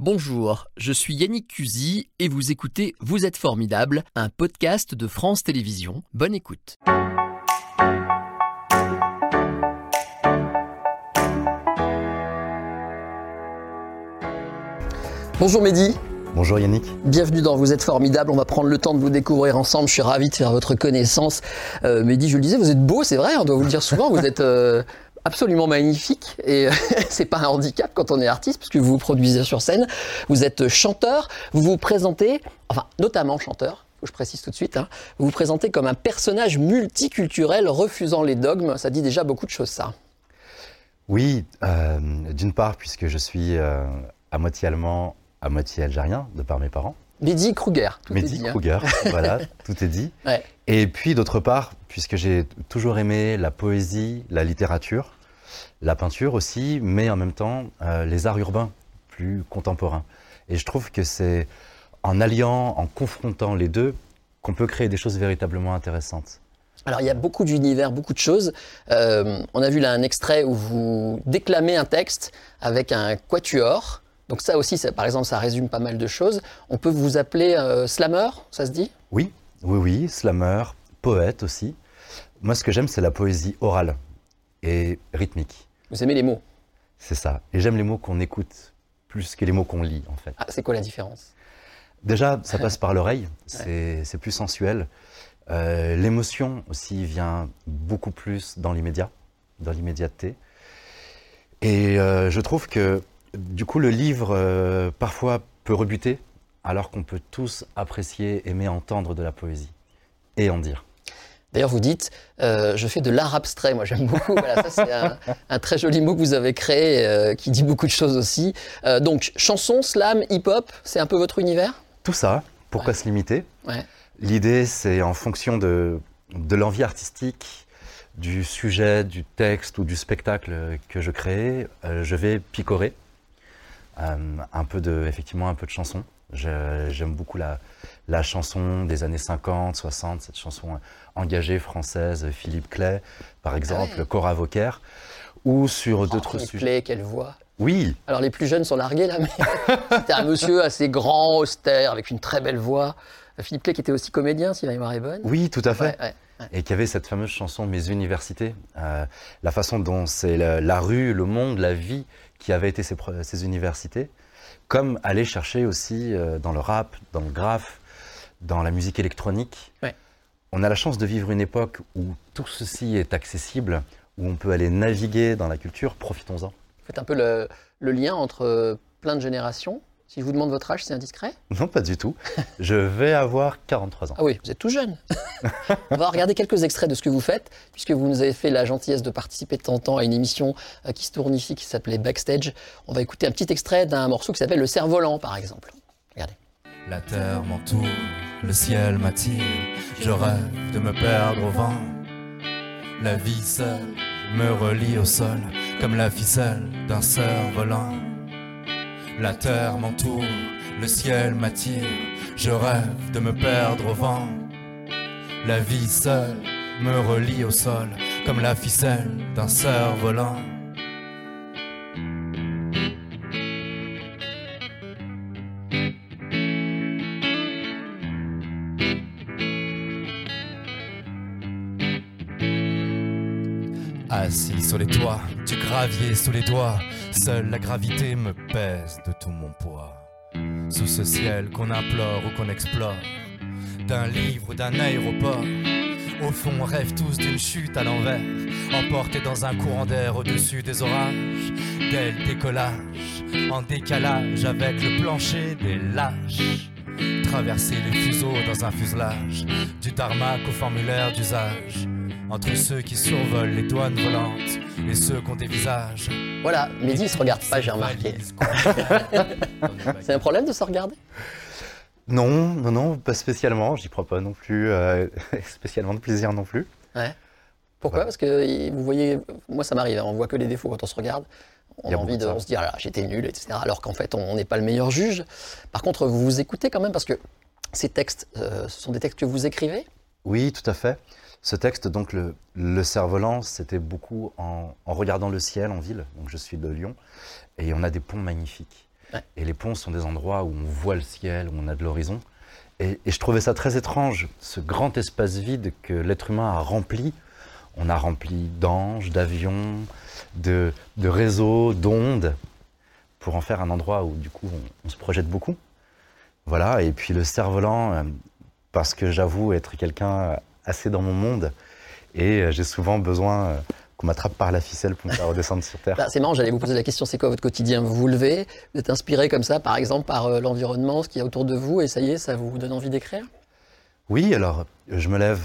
Bonjour, je suis Yannick Cusy et vous écoutez Vous êtes formidable, un podcast de France Télévisions. Bonne écoute. Bonjour Mehdi. Bonjour Yannick. Bienvenue dans Vous êtes formidable. On va prendre le temps de vous découvrir ensemble. Je suis ravi de faire votre connaissance. Euh, Mehdi, je le disais, vous êtes beau, c'est vrai, on doit vous le dire souvent. Vous êtes euh, absolument magnifique et c'est pas un handicap quand on est artiste puisque vous vous produisez sur scène. Vous êtes chanteur, vous vous présentez, enfin notamment chanteur, je précise tout de suite, hein, vous vous présentez comme un personnage multiculturel refusant les dogmes. Ça dit déjà beaucoup de choses, ça. Oui, euh, d'une part, puisque je suis euh, à moitié allemand, à moitié algérien, de par mes parents. Mehdi Kruger, tout Mehdi est dit. hein. Kruger, voilà, tout est dit. Ouais. Et puis d'autre part, puisque j'ai toujours aimé la poésie, la littérature, la peinture aussi, mais en même temps euh, les arts urbains plus contemporains. Et je trouve que c'est en alliant, en confrontant les deux, qu'on peut créer des choses véritablement intéressantes. Alors il y a beaucoup d'univers, beaucoup de choses. Euh, on a vu là un extrait où vous déclamez un texte avec un quatuor. Donc ça aussi, ça- par exemple, ça résume pas mal de choses. On peut vous appeler euh, slammer, ça se dit? Oui, oui, oui, slammer, poète aussi. Moi, ce que j'aime, c'est la poésie orale et rythmique. Vous aimez les mots. C'est ça. Et j'aime les mots qu'on écoute plus que les mots qu'on lit, en fait. Ah, c'est quoi la différence? Déjà, ça passe par l'oreille, c'est plus sensuel. Euh, L'émotion aussi vient beaucoup plus dans l'immédiat, dans l'immédiateté. Et euh, je trouve que, du coup, le livre, euh, parfois, peut rebuter, alors qu'on peut tous apprécier, aimer entendre de la poésie et en dire. D'ailleurs, vous dites, euh, je fais de l'art abstrait. Moi, j'aime beaucoup. Voilà, ça, c'est un, un très joli mot que vous avez créé, euh, qui dit beaucoup de choses aussi. Euh, donc, chanson, slam, hip-hop, c'est un peu votre univers? Tout ça, pourquoi Ouais. se limiter? Ouais. L'idée, c'est en fonction de, de l'envie artistique, du sujet, du texte ou du spectacle que je crée, je vais picorer un peu de, effectivement, un peu de chanson. J'aime beaucoup la, la chanson des années 50, 60, cette chanson engagée française, Philippe Clay, par exemple, ouais. Cora Vauquer, ou sur d'autres Oh, Philippe sujets. Clay, quelle voix Oui, Alors les plus jeunes sont largués là, mais c'était un monsieur assez grand, austère, avec une très belle voix. Philippe Clay qui était aussi comédien, si ma mémoire est bonne. oui, tout à fait. Ouais, ouais. et qui avait cette fameuse chanson Mes universités, euh, la façon dont c'est la, la rue, le monde, la vie qui avait été pro- ses universités, comme aller chercher aussi euh, dans le rap, dans le graphe, dans la musique électronique. Ouais. On a la chance de vivre une époque où tout ceci est accessible, où on peut aller naviguer dans la culture, profitons-en. Faites un peu le, le lien entre euh, plein de générations. Si je vous demande votre âge, c'est indiscret Non, pas du tout. Je vais avoir 43 ans. Ah oui, vous êtes tout jeune. On va regarder quelques extraits de ce que vous faites, puisque vous nous avez fait la gentillesse de participer de temps en temps à une émission euh, qui se tourne ici, qui s'appelait Backstage. On va écouter un petit extrait d'un morceau qui s'appelle Le cerf-volant, par exemple. Regardez. La terre m'entoure, le ciel m'attire, je rêve de me perdre au vent. La vie seule me relie au sol, comme la ficelle d'un cerf-volant. La terre m'entoure, le ciel m'attire, je rêve de me perdre au vent. La vie seule me relie au sol, comme la ficelle d'un cerf-volant. Assis sur les toits, du gravier sous les doigts, seule la gravité me pèse de tout mon poids. Sous ce ciel qu'on implore ou qu'on explore, d'un livre ou d'un aéroport, au fond on rêve tous d'une chute à l'envers, emporté dans un courant d'air au-dessus des orages, dès le décollage, en décalage avec le plancher des lâches. Traverser les fuseaux dans un fuselage, du tarmac au formulaire d'usage. Entre ceux qui survolent les douanes volantes et ceux qui ont des visages. Voilà, Mehdi il se regarde pas, j'ai remarqué. C'est un problème de se regarder? Non, non, non, pas spécialement. J'y prends pas non plus euh, spécialement de plaisir non plus. Ouais. Pourquoi? Ouais. Parce que vous voyez, moi ça m'arrive, on voit que les défauts quand on se regarde. On a, a envie de, on se dit, ah là, j'étais nul, etc. Alors qu'en fait, on n'est pas le meilleur juge. Par contre, vous vous écoutez quand même parce que ces textes, euh, ce sont des textes que vous écrivez? Oui, tout à fait. Ce texte, donc le, le cerf-volant, c'était beaucoup en, en regardant le ciel en ville. Donc je suis de Lyon et on a des ponts magnifiques. Ouais. Et les ponts sont des endroits où on voit le ciel, où on a de l'horizon. Et, et je trouvais ça très étrange, ce grand espace vide que l'être humain a rempli. On a rempli d'anges, d'avions, de, de réseaux, d'ondes, pour en faire un endroit où du coup on, on se projette beaucoup. Voilà, et puis le cerf-volant, euh, parce que j'avoue être quelqu'un assez dans mon monde, et euh, j'ai souvent besoin euh, qu'on m'attrape par la ficelle pour me faire redescendre sur Terre. Bah, c'est marrant, j'allais vous poser la question, c'est quoi votre quotidien? Vous vous levez, vous êtes inspiré comme ça, par exemple, par euh, l'environnement, ce qu'il y a autour de vous, et ça y est, ça vous donne envie d'écrire? Oui, alors je me lève,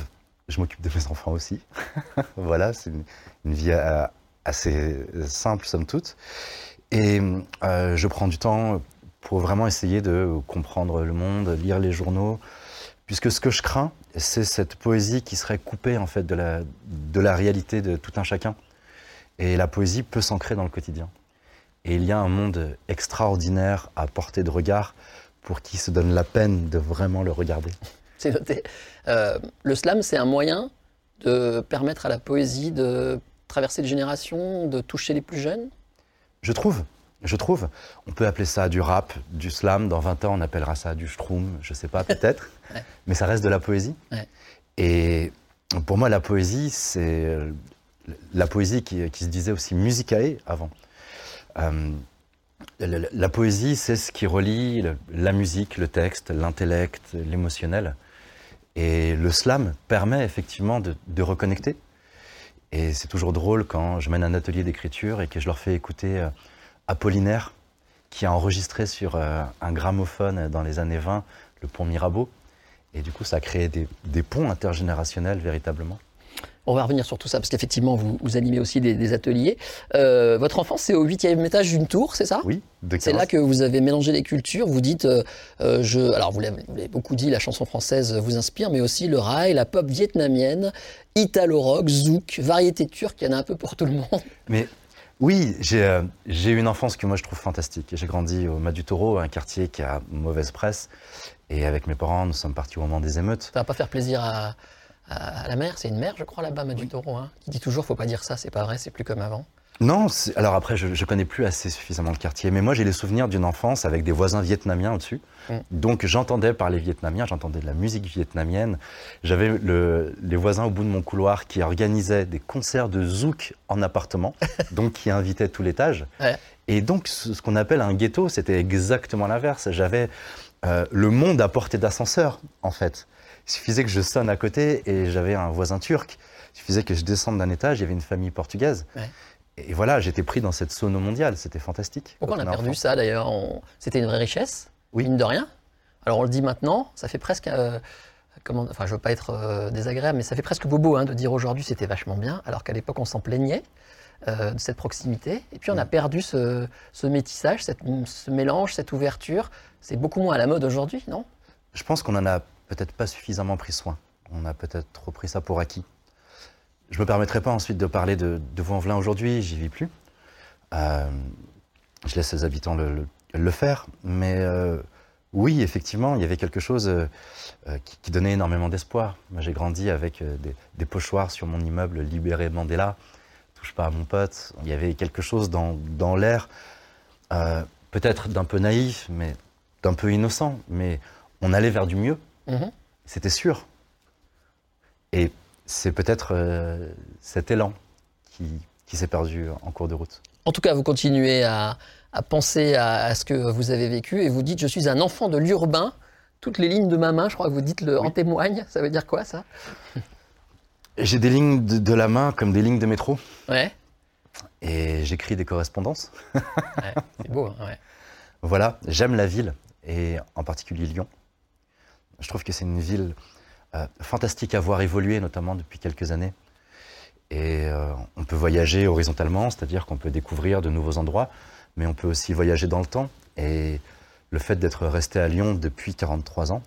je m'occupe de mes enfants aussi. voilà, c'est une, une vie euh, assez simple, somme toute. Et euh, je prends du temps pour vraiment essayer de comprendre le monde, lire les journaux, puisque ce que je crains, c'est cette poésie qui serait coupée en fait de la, de la réalité de tout un chacun. Et la poésie peut s'ancrer dans le quotidien. Et il y a un monde extraordinaire à portée de regard pour qui se donne la peine de vraiment le regarder. C'est noté. Euh, le slam, c'est un moyen de permettre à la poésie de traverser les générations, de toucher les plus jeunes? Je trouve, je trouve. On peut appeler ça du rap, du slam. Dans 20 ans, on appellera ça du schtroumpf, je sais pas, peut-être. Ouais. Mais ça reste de la poésie. Ouais. Et pour moi, la poésie, c'est la poésie qui, qui se disait aussi musicae avant. Euh, la, la- la poésie, c'est ce qui relie le- la musique, le texte, l'intellect, l'émotionnel. Et le slam permet effectivement de, de reconnecter. Et c'est toujours drôle quand je mène un atelier d'écriture et que je leur fais écouter euh, Apollinaire, qui a enregistré sur euh, un gramophone dans les années 20 le pont Mirabeau. Et du coup, ça a créé des, des ponts intergénérationnels véritablement. On va revenir sur tout ça, parce qu'effectivement, vous, vous animez aussi des, des ateliers. Euh, votre enfance, c'est au huitième étage d'une tour, c'est ça? Oui, C'est 15. là que vous avez mélangé les cultures. Vous dites, euh, je, alors vous l'avez vous l'avez beaucoup dit, la chanson française vous inspire, mais aussi le rail, la pop vietnamienne, italo-rock, zouk, variété turque, il y en a un peu pour tout le monde. Mais oui, j'ai euh, eu une enfance que moi je trouve fantastique. J'ai grandi au Mas du Taureau, un quartier qui a mauvaise presse. Et avec mes parents, nous sommes partis au moment des émeutes. Ça va pas faire plaisir à, la mère, c'est une mère, je crois, là-bas, Madu Taureau, hein, qui dit toujours, faut pas dire ça, c'est pas vrai, c'est plus comme avant. Non, alors après, je, je connais plus assez suffisamment le quartier, mais moi j'ai les souvenirs d'une enfance avec des voisins vietnamiens au-dessus. Mm. Donc j'entendais parler vietnamien, j'entendais de la musique vietnamienne. J'avais le- les voisins au bout de mon couloir qui organisaient des concerts de zouk en appartement, donc qui invitaient tout l'étage. Ouais. Et donc ce, ce qu'on appelle un ghetto, c'était exactement l'inverse. J'avais euh, le monde à portée d'ascenseur, en fait. Il suffisait que je sonne à côté et j'avais un voisin turc. Il suffisait que je descende d'un étage, il y avait une famille portugaise. Ouais. Et voilà, j'étais pris dans cette sono mondiale, c'était fantastique. Pourquoi on a perdu enfant. ça d'ailleurs On- C'était une vraie richesse, Oui. mine de rien. Alors on le dit maintenant, ça fait presque. euh, comment, enfin, je veux pas être euh, désagréable, mais ça fait presque bobo hein, de dire aujourd'hui c'était vachement bien, alors qu'à l'époque on s'en plaignait euh, de cette proximité. Et puis on a Mm. perdu ce, ce métissage, cette- ce mélange, cette ouverture. C'est beaucoup moins à la mode aujourd'hui, non? Je pense qu'on en a peut-être pas suffisamment pris soin. On a peut-être trop pris ça pour acquis. Je me permettrai pas ensuite de parler de, de Vaux-en-Velin aujourd'hui, j'y vis plus. Euh, je laisse les habitants le, le- le faire. Mais euh, oui, effectivement, il y avait quelque chose euh, qui, qui donnait énormément d'espoir. Moi, j'ai grandi avec des, des pochoirs sur mon immeuble Libéré Mandela. Touche pas à mon pote. Il y avait quelque chose dans, dans l'air, peut-être d'un peu naïf, mais d'un peu innocent. Mais on allait vers du mieux. Mhm. C'était sûr. Et c'est peut-être euh, cet élan qui, qui s'est perdu en cours de route. En tout cas, vous continuez à, à penser à, à ce que vous avez vécu et vous dites Je suis un enfant de l'urbain. Toutes les lignes de ma main, je crois que vous dites le, en témoignent. Ça veut dire quoi ça? J'ai des lignes de, de la main comme des lignes de métro Ouais, et j'écris des correspondances. ouais, c'est beau. hein, ouais. Voilà, j'aime la ville et en particulier Lyon. Je trouve que c'est une ville fantastique à voir évoluer, notamment depuis quelques années. Et euh, on peut voyager horizontalement, c'est-à-dire qu'on peut découvrir de nouveaux endroits, mais on peut aussi voyager dans le temps. Et le fait d'être resté à Lyon depuis 43 ans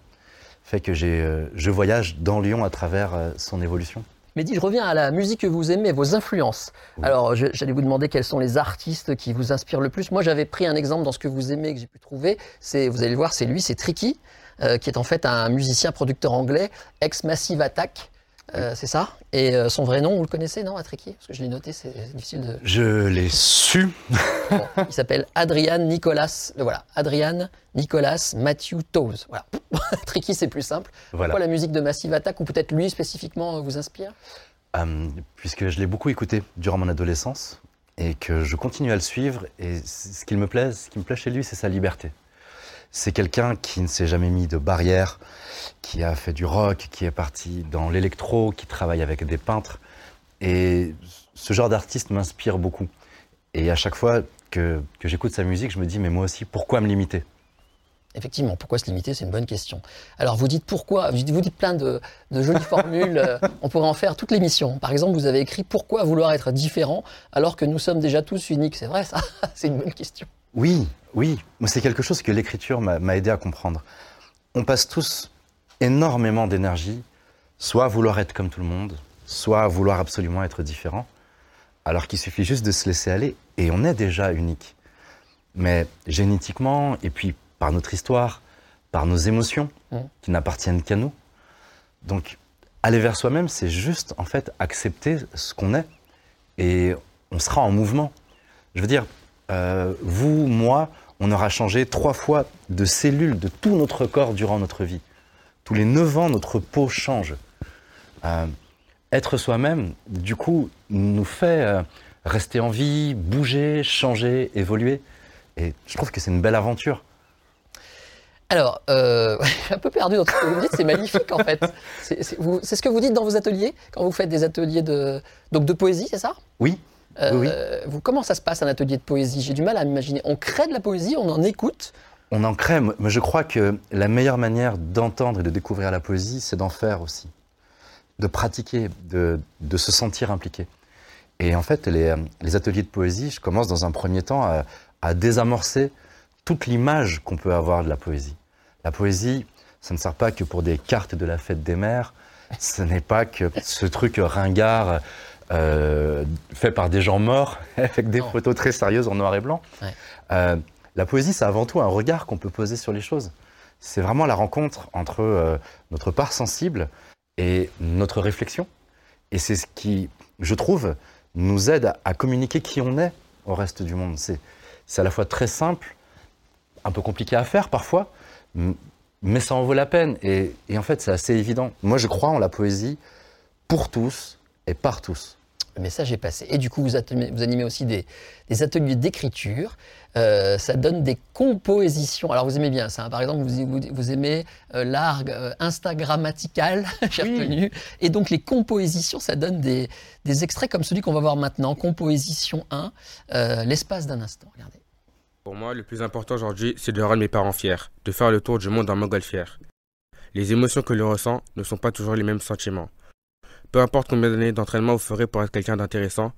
fait que euh, je voyage dans Lyon à travers euh, son évolution. Mehdi, je reviens à la musique que vous aimez, vos influences. Oui. Alors, je- j'allais vous demander quels sont les artistes qui vous inspirent le plus. Moi, j'avais pris un exemple dans ce que vous aimez, que j'ai pu trouver. C'est, vous allez le voir, c'est lui, c'est Tricky, euh, qui est en fait un musicien producteur anglais, ex-Massive Attack. euh, c'est ça? Et euh, son vrai nom, vous le connaissez, non, Atriki Parce que je l'ai noté, c'est difficile de. Je l'ai su. Bon, il s'appelle Adrian Nicolas. Voilà, Adrian Nicolas Matthew Toes. Voilà. Tricky, c'est plus simple. Voilà. Pourquoi la musique de Massive Attack ou peut-être lui spécifiquement vous inspire? Euh, puisque je l'ai beaucoup écouté durant mon adolescence et que je continue à le suivre. Et ce qui me plaît, ce qui me plaît chez lui, c'est sa liberté. C'est quelqu'un qui ne s'est jamais mis de barrière, qui a fait du rock, qui est parti dans l'électro, qui travaille avec des peintres. Et ce genre d'artiste m'inspire beaucoup. Et à chaque fois que, j'écoute sa musique, je me dis, mais moi aussi, pourquoi me limiter? Effectivement, pourquoi se limiter C'est une bonne question. Alors, vous dites pourquoi Vous dites, plein de, de jolies formules. euh, on pourrait en faire toute l'émission. Par exemple, vous avez écrit Pourquoi vouloir être différent alors que nous sommes déjà tous uniques? C'est vrai, ça C'est une bonne question. Oui, oui. C'est quelque chose que l'écriture m'a aidé à comprendre. On passe tous énormément d'énergie, soit à vouloir être comme tout le monde, soit à vouloir absolument être différent, alors qu'il suffit juste de se laisser aller et on est déjà unique. Mais génétiquement, et puis par notre histoire, par nos émotions, qui n'appartiennent qu'à nous. Donc, aller vers soi-même, c'est juste, en fait, accepter ce qu'on est. Et on sera en mouvement. Je veux dire, euh, vous, moi, on aura changé trois fois de cellules de tout notre corps durant notre vie. Tous les 9 ans, notre peau change. Euh, être soi-même, du coup, nous fait euh, rester en vie, bouger, changer, évoluer. Et je trouve que c'est une belle aventure. Alors, euh, un peu perdu dans tout ce que vous me dites, c'est magnifique en fait. C'est ce que vous dites dans vos ateliers, quand vous faites des ateliers de, donc de poésie, c'est ça? Oui, Oui, vous, Comment ça se passe un atelier de poésie? J'ai du mal à m'imaginer. On crée de la poésie, on en écoute? on en crée, mais je crois que la meilleure manière d'entendre et de découvrir la poésie, c'est d'en faire aussi. De pratiquer, de, de se sentir impliqué. Et en fait, les, les ateliers de poésie, je commence dans un premier temps à, à désamorcer toute l'image qu'on peut avoir de la poésie. La poésie, ça ne sert pas que pour des cartes de la fête des mères, ce n'est pas que ce truc ringard euh, fait par des gens morts avec des Non. photos très sérieuses en noir et blanc. Ouais. Euh, la poésie, c'est avant tout un regard qu'on peut poser sur les choses. C'est vraiment la rencontre entre euh, notre part sensible et notre réflexion. Et c'est ce qui, je trouve, nous aide à, à communiquer qui on est au reste du monde. C'est à la fois très simple, un peu compliqué à faire parfois, mais ça en vaut la peine. Et, et en fait, c'est assez évident. Moi, je crois en la poésie pour tous et par tous. Le message est passé. Et du coup, vous, animez aussi des, des ateliers d'écriture. Euh, ça donne des compositions. Alors, vous aimez bien ça. hein. Par exemple, vous, vous- vous aimez euh, l'art euh, Instagrammatical, j'ai Oui. retenu. Et donc, les compositions, ça donne des, des extraits comme celui qu'on va voir maintenant. Composition 1, euh, l'espace d'un instant. Regardez. Pour moi, le plus important aujourd'hui, c'est de rendre mes parents fiers, de faire le tour du monde en montgolfière. Les émotions que l'on ressent ne sont pas toujours les mêmes sentiments. Peu importe combien d'années d'entraînement vous ferez pour être quelqu'un d'intéressant,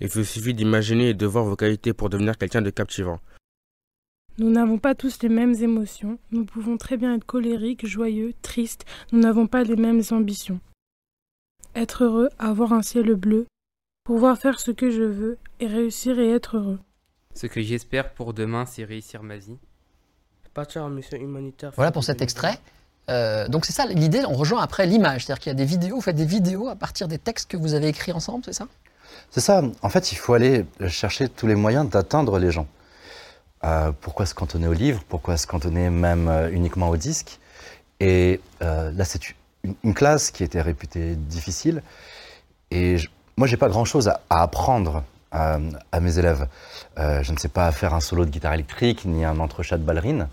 il vous suffit d'imaginer et de voir vos qualités pour devenir quelqu'un de captivant. Nous n'avons pas tous les mêmes émotions. Nous pouvons très bien être colériques, joyeux, tristes. Nous n'avons pas les mêmes ambitions. Être heureux, avoir un ciel bleu, pouvoir faire ce que je veux et réussir et être heureux. Ce que j'espère pour demain, c'est réussir ma vie. Partir en mission humanitaire. Voilà pour cet extrait. Euh, donc, c'est ça l'idée. On rejoint après l'image. C'est-à-dire qu'il y a des vidéos. Vous faites des vidéos à partir des textes que vous avez écrits ensemble, c'est ça? C'est ça. En fait, il faut aller chercher tous les moyens d'atteindre les gens. Euh, pourquoi se cantonner au livre? Pourquoi se cantonner même euh, uniquement au disque? Et là, c'est une, classe qui était réputée difficile. Et je- moi, j'ai pas grand-chose à, apprendre à, à mes élèves. Je ne sais pas faire un solo de guitare électrique ni un entrechat de ballerine.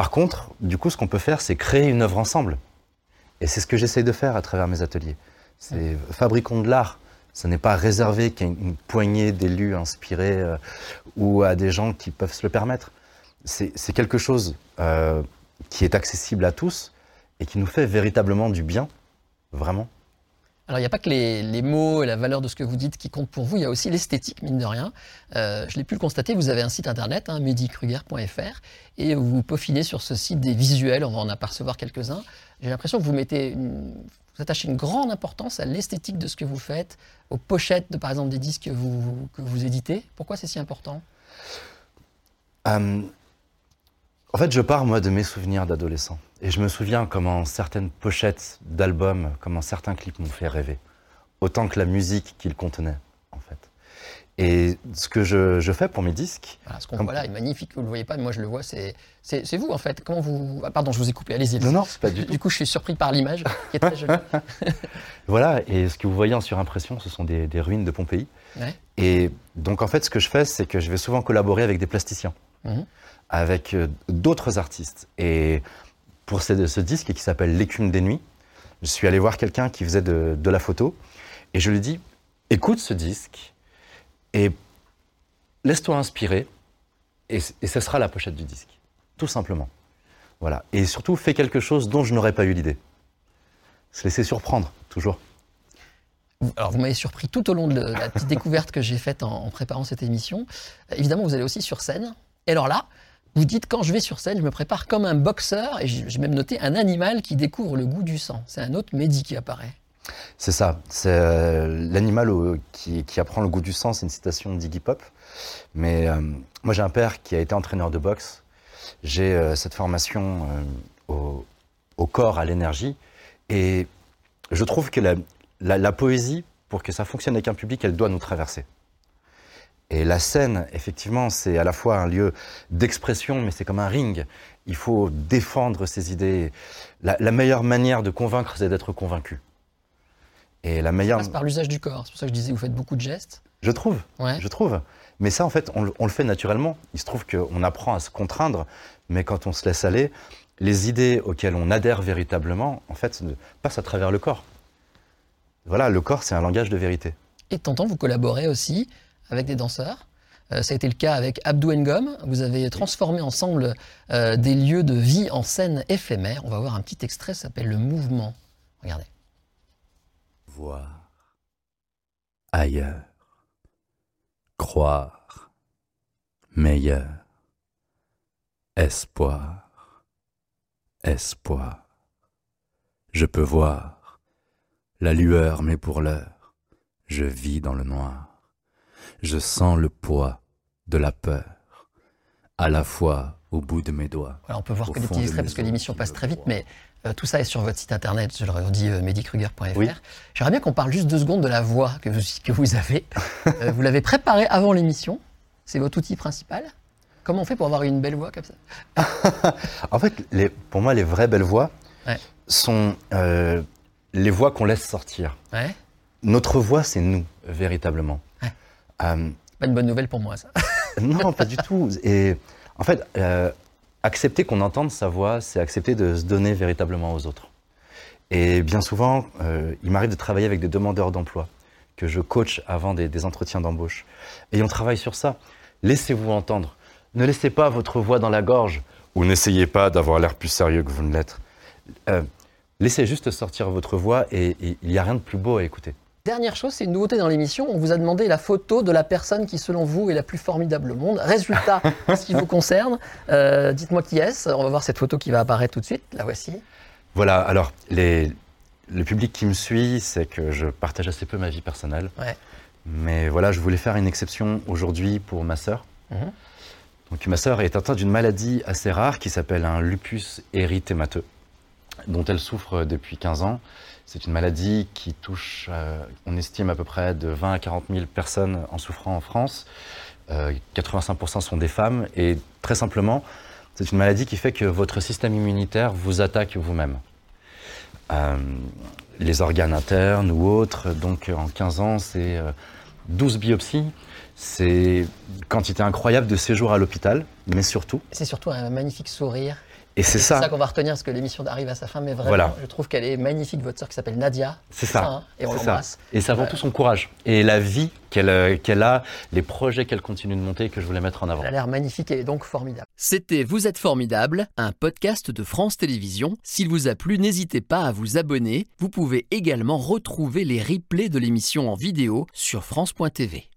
Par contre, du coup, ce qu'on peut faire, c'est créer une œuvre ensemble. Et c'est ce que j'essaye de faire à travers mes ateliers. C'est fabriquons de l'art. Ce n'est pas réservé qu'à une poignée d'élus inspirés euh, ou à des gens qui peuvent se le permettre. C'est c'est quelque chose euh, qui est accessible à tous et qui nous fait véritablement du bien, vraiment. Alors, il n'y a pas que les, mots et la valeur de ce que vous dites qui comptent pour vous, il y a aussi l'esthétique, mine de rien. Euh, je l'ai pu le constater, vous avez un site internet, hein, medikruger.fr, et vous peaufinez sur ce site des visuels, on va en apercevoir quelques-uns. J'ai l'impression que vous mettez vous attachez une grande importance à l'esthétique de ce que vous faites, aux pochettes de, par exemple, des disques que vous, que vous éditez. Pourquoi c'est si important? Euh, En fait, je pars, moi, de mes souvenirs d'adolescent. Et je me souviens comment certaines pochettes d'albums, comment certains clips m'ont fait rêver. Autant que la musique qu'ils contenaient, en fait. Et ce que je, je fais pour mes disques, Voilà, ce qu'on Comme- voit là est magnifique, vous le voyez pas, mais moi je le vois, c'est c'est c'est vous en fait. Comment vous. Ah, pardon, je vous ai coupé, allez-y. non, non, c'est pas du tout. Du coup, je suis surpris par l'image qui est très jolie. Voilà, et ce que vous voyez en surimpression, ce sont des, des ruines de Pompéi. Ouais. Et donc, en fait, ce que je fais, c'est que je vais souvent collaborer avec des plasticiens, Mhm. avec euh, d'autres artistes. Et pour ce, disque qui s'appelle L'écume des nuits, je suis allé voir quelqu'un qui faisait de, de la photo, et je lui dis écoute ce disque, et laisse-toi inspirer, et, et ce sera la pochette du disque, tout simplement. Voilà. Et surtout, fais quelque chose dont je n'aurais pas eu l'idée. Se laisser surprendre, toujours. Alors, vous m'avez surpris tout au long de la petite découverte que j'ai faite en, préparant cette émission. Évidemment, vous allez aussi sur scène. Et alors là, vous dites quand je vais sur scène, je me prépare comme un boxeur, et j'ai même noté un animal qui découvre le goût du sang. C'est un autre Mehdi qui apparaît. C'est ça. C'est euh, l'animal qui, apprend le goût du sang. C'est une citation d'Iggy Pop. Mais euh, moi, j'ai un père qui a été entraîneur de boxe. J'ai euh, cette formation au, corps, à l'énergie. Et je trouve que la poésie, pour que ça fonctionne avec un public, elle doit nous traverser. Et la scène, effectivement, c'est à la fois un lieu d'expression, mais c'est comme un ring. Il faut défendre ses idées. La, la meilleure manière de convaincre, c'est d'être convaincu. Et la Ça meilleure, passe par l'usage du corps. C'est pour ça que je disais, vous faites beaucoup de gestes. je trouve, Ouais. je trouve. Mais ça, en fait, on, le- on le fait naturellement. Il se trouve qu'on apprend à se contraindre, mais quand on se laisse aller, les idées auxquelles on adhère véritablement, en fait, passent à travers le corps. Voilà, le corps, c'est un langage de vérité. Et de temps en temps, vous collaborez aussi avec des danseurs. Euh, ça a été le cas avec Abdou Ngom. Vous avez transformé ensemble euh, des lieux de vie en scène éphémère. On va voir un petit extrait, ça s'appelle Le Mouvement. Regardez. Voir ailleurs, croire meilleur, espoir, espoir. Je peux voir la lueur, mais pour l'heure, je vis dans le noir. Je sens le poids de la peur, à la fois au bout de mes doigts. On peut voir que des petits extraits parce que l'émission passe très vite, mais euh, tout ça est sur votre site internet, je le redis, euh. Oui. J'aimerais bien qu'on parle juste deux secondes de la voix que vous, que vous avez. Euh, vous l'avez préparée avant l'émission. C'est votre outil principal. Comment on fait pour avoir une belle voix comme ça? En fait, les, pour moi, les vraies belles voix Ouais. sont euh, les voix qu'on laisse sortir. Ouais. Notre voix, c'est nous, véritablement. Euh, Pas une bonne nouvelle pour moi, ça. non, pas du tout. Et en fait, euh, accepter qu'on entende sa voix, c'est accepter de se donner véritablement aux autres. Et bien souvent, euh, il m'arrive de travailler avec des demandeurs d'emploi que je coach avant des, des entretiens d'embauche. Et on travaille sur ça. Laissez-vous entendre. Ne laissez pas votre voix dans la gorge ou n'essayez pas d'avoir l'air plus sérieux que vous ne l'êtes. Euh, laissez juste sortir votre voix et et il n'y a rien de plus beau à écouter. Dernière chose, c'est une nouveauté dans l'émission. On vous a demandé la photo de la personne qui, selon vous, est la plus formidable au monde. Résultat, en ce qui vous concerne, euh, dites-moi qui est-ce. On va voir cette photo qui va apparaître tout de suite. La voici. Voilà, alors les, le public qui me suit, c'est que je partage assez peu ma vie personnelle. Ouais. Mais voilà, je voulais faire une exception aujourd'hui pour ma sœur. Mhm. Donc ma sœur est atteinte d'une maladie assez rare qui s'appelle un lupus érythémateux, dont elle souffre depuis 15 ans. C'est une maladie qui touche, euh, on estime à peu près de 20 à 40 000 personnes en souffrant en France. Euh, 85% sont des femmes et très simplement, c'est une maladie qui fait que votre système immunitaire vous attaque vous-même. Euh, les organes internes ou autres, donc en 15 ans, c'est euh, 12 biopsies, c'est quantité incroyable de séjours à l'hôpital, mais surtout, C'est surtout un magnifique sourire. Et c'est ça, ça, qu'on va retenir parce que l'émission arrive à sa fin, mais vraiment, Voilà. je trouve qu'elle est magnifique. Votre sœur qui s'appelle Nadia. c'est ça. hein, et on l'embrasse. Et c'est avant tout son courage et la vie qu'elle euh, qu'elle a, les projets qu'elle continue de monter que je voulais mettre en avant. Elle a l'air magnifique et donc formidable. C'était Vous êtes formidable, un podcast de France Télévisions. S'il vous a plu, n'hésitez pas à vous abonner. Vous pouvez également retrouver les replays de l'émission en vidéo sur France.tv.